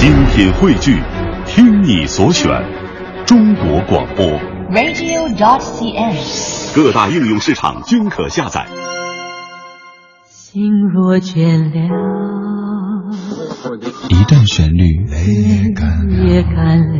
精品汇聚，听你所选，中国广播。radio.cn。各大应用市场均可下载。心若倦了，一段旋律，泪也干了，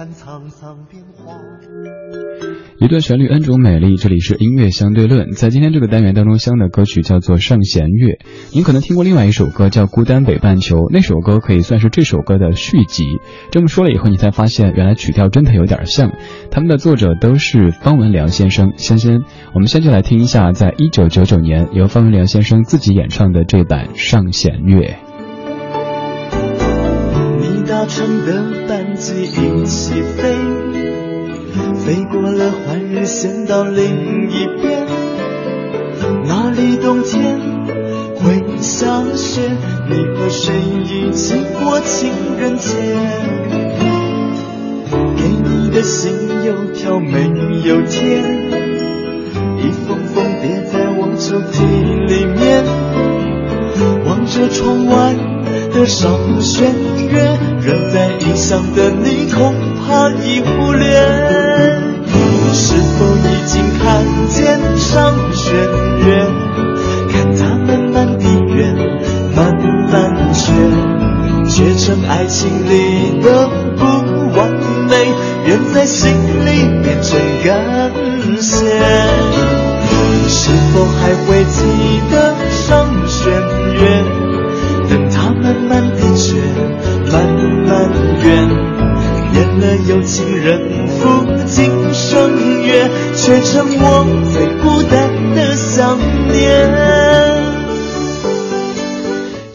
看沧桑变化。一段旋律恩主美丽。这里是音乐相对论，在今天这个单元当中，相的歌曲叫做《上弦月》。您可能听过另外一首歌叫《孤单北半球》，那首歌可以算是这首歌的续集。这么说了以后，你才发现原来曲调真的有点像。他们的作者都是方文良先生。先先，我们先就来听一下，在一九九九年由方文良先生自己演唱的这版《上弦月》。搭乘的班机一起飞，飞过了换日线到另一边，那里冬天会下雪，你和谁一起过情人节？给你的信邮票没有贴，一封封叠在我抽屉里面，望着窗外的上弦月，人在异乡的你恐怕已忽略。你是否已经看见上弦月？看它慢慢地圆，慢慢缺，缺成爱情里的不完美，愿在心里变成感人赴今生约，却成我最孤单的想念。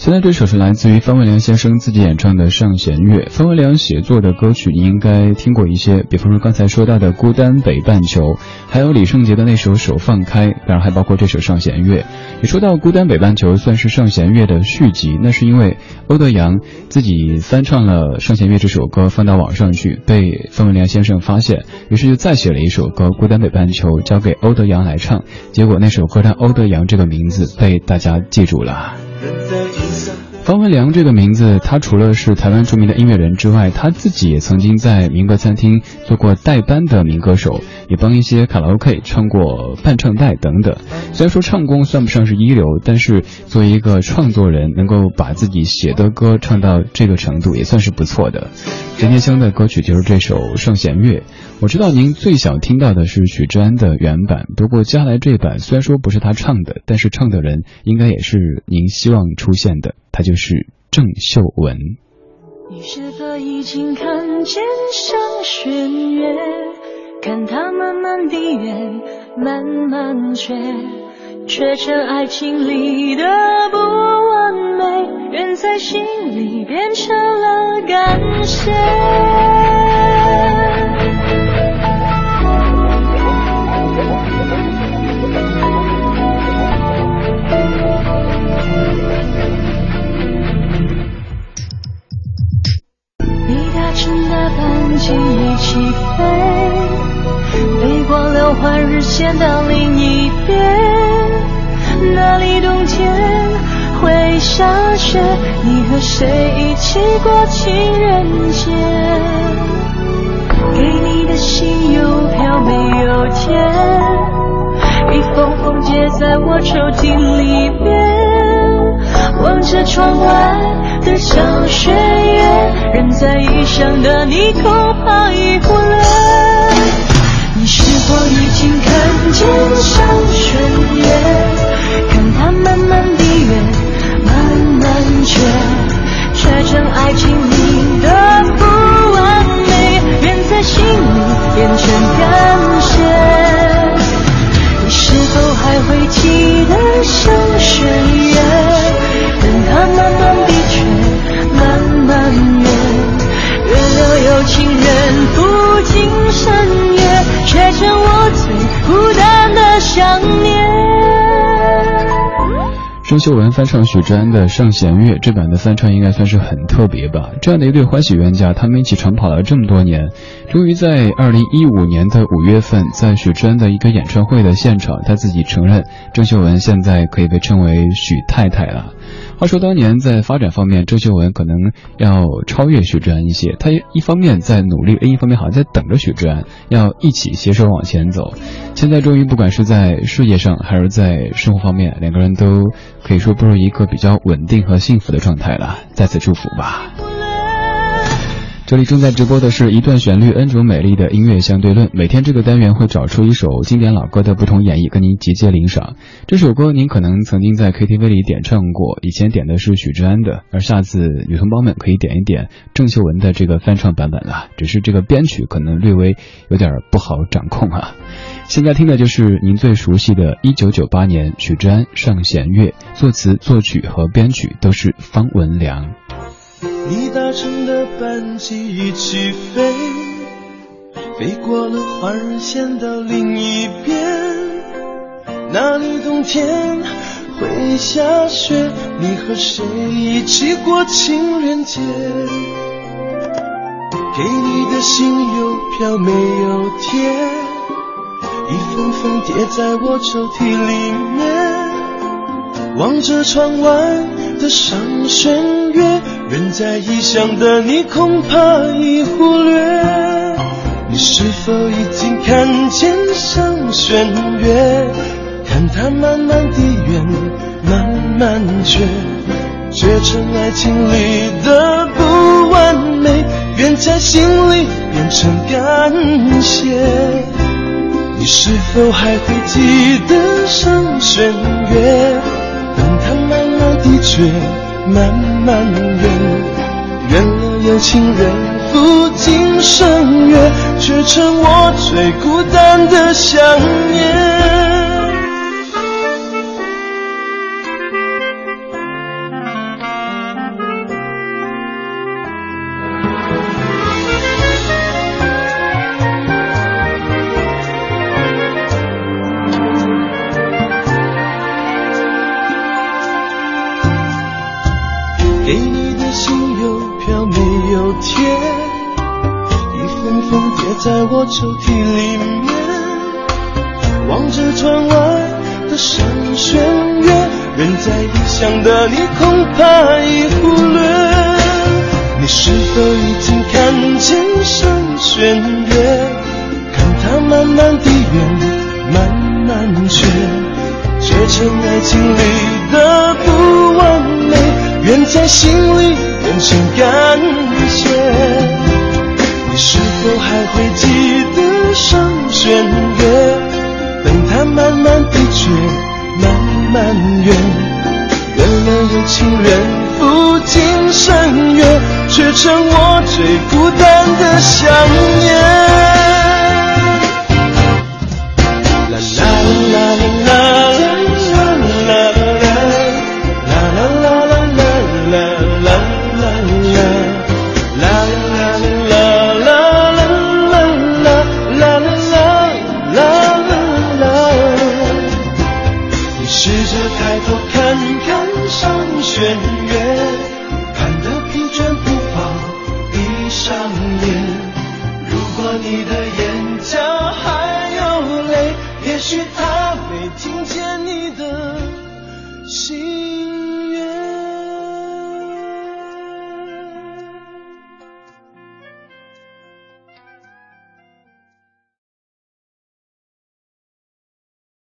现在这首是来自于方文良先生自己演唱的《上弦月》。方文良写作的歌曲你应该听过一些，比方说刚才说到的《孤单北半球》，还有李圣杰的那首《手放开》，当然还包括这首《上弦月》。也说到《孤单北半球》算是《上弦月》的续集，那是因为欧德阳自己翻唱了《上弦月》这首歌放到网上去，被方文良先生发现，于是就再写了一首歌《孤单北半球》，交给欧德阳来唱。结果那首歌让欧德阳这个名字被大家记住了。人在异乡的方文良这个名字，他除了是台湾著名的音乐人之外，他自己也曾经在民歌餐厅做过代班的民歌手，也帮一些卡拉 OK 唱过伴唱带等等。虽然说唱功算不上是一流，但是作为一个创作人，能够把自己写的歌唱到这个程度，也算是不错的。任天香的歌曲就是这首《圣弦月》。我知道您最想听到的是许志安的原版，不过接下来这版虽然说不是他唱的，但是唱的人应该也是您希望出现的，他就郑秀文。你是否已经看见上弦月？看它慢慢地圆，慢慢缺，缺成爱情里的不完美，人在心里变成了感谢。换日线到另一边，那里冬天会下雪，你和谁一起过情人节？给你的信邮票没有贴，一封封结在我抽屉里面，望着窗外的小雪月，人在异乡的你恐怕已忽略。肩上弦月？张郑秀文翻唱许志安的上弦月这版的翻唱应该算是很特别吧。这样的一对欢喜冤家他们一起长跑了这么多年终于在二零一五年的五月份在许志安的一个演唱会的现场他自己承认郑秀文现在可以被称为许太太了。话说当年在发展方面，周杰伦可能要超越许志安一些。他一方面在努力，另一方面好像在等着许志安，要一起携手往前走。现在终于，不管是在事业上还是在生活方面，两个人都可以说步入一个比较稳定和幸福的状态了。再次祝福吧。这里正在直播的是一段旋律，N 种美丽的音乐相对论。每天这个单元会找出一首经典老歌的不同演绎，跟您集结领赏。这首歌您可能曾经在 KTV 里点唱过，以前点的是许志安的，而下次女同胞们可以点一点郑秀文的这个翻唱版本了。只是这个编曲可能略微有点不好掌控啊。现在听的就是您最熟悉的1998年许志安《上弦月》，作词、作曲和编曲都是方文良。你搭乘的班机一起飞，飞过了花儿线的另一边，那里冬天会下雪。你和谁一起过情人节？给你的信邮票没有贴，一封封叠在我抽屉里面，望着窗外的上弦月。在异乡的你，恐怕已忽略。你是否已经看见上弦月？看它慢慢地圆，慢慢缺，缺成爱情里的不完美，愿在心里变成感谢。你是否还会记得上弦月？等它慢慢地缺。慢慢远，原来有情人赴今生约，却成我最孤单的想念。在我抽屉里面，望着窗外的上弦月，远在异乡的你恐怕已忽略。你是否已经看见上弦月？看它慢慢地圆，慢慢缺，缺成爱情里的不完美，远在心里变成感谢。你是否还会记得上弦月？等它慢慢地缺，慢慢圆，圆了有情人赴今生约，却成我最孤单的想念。你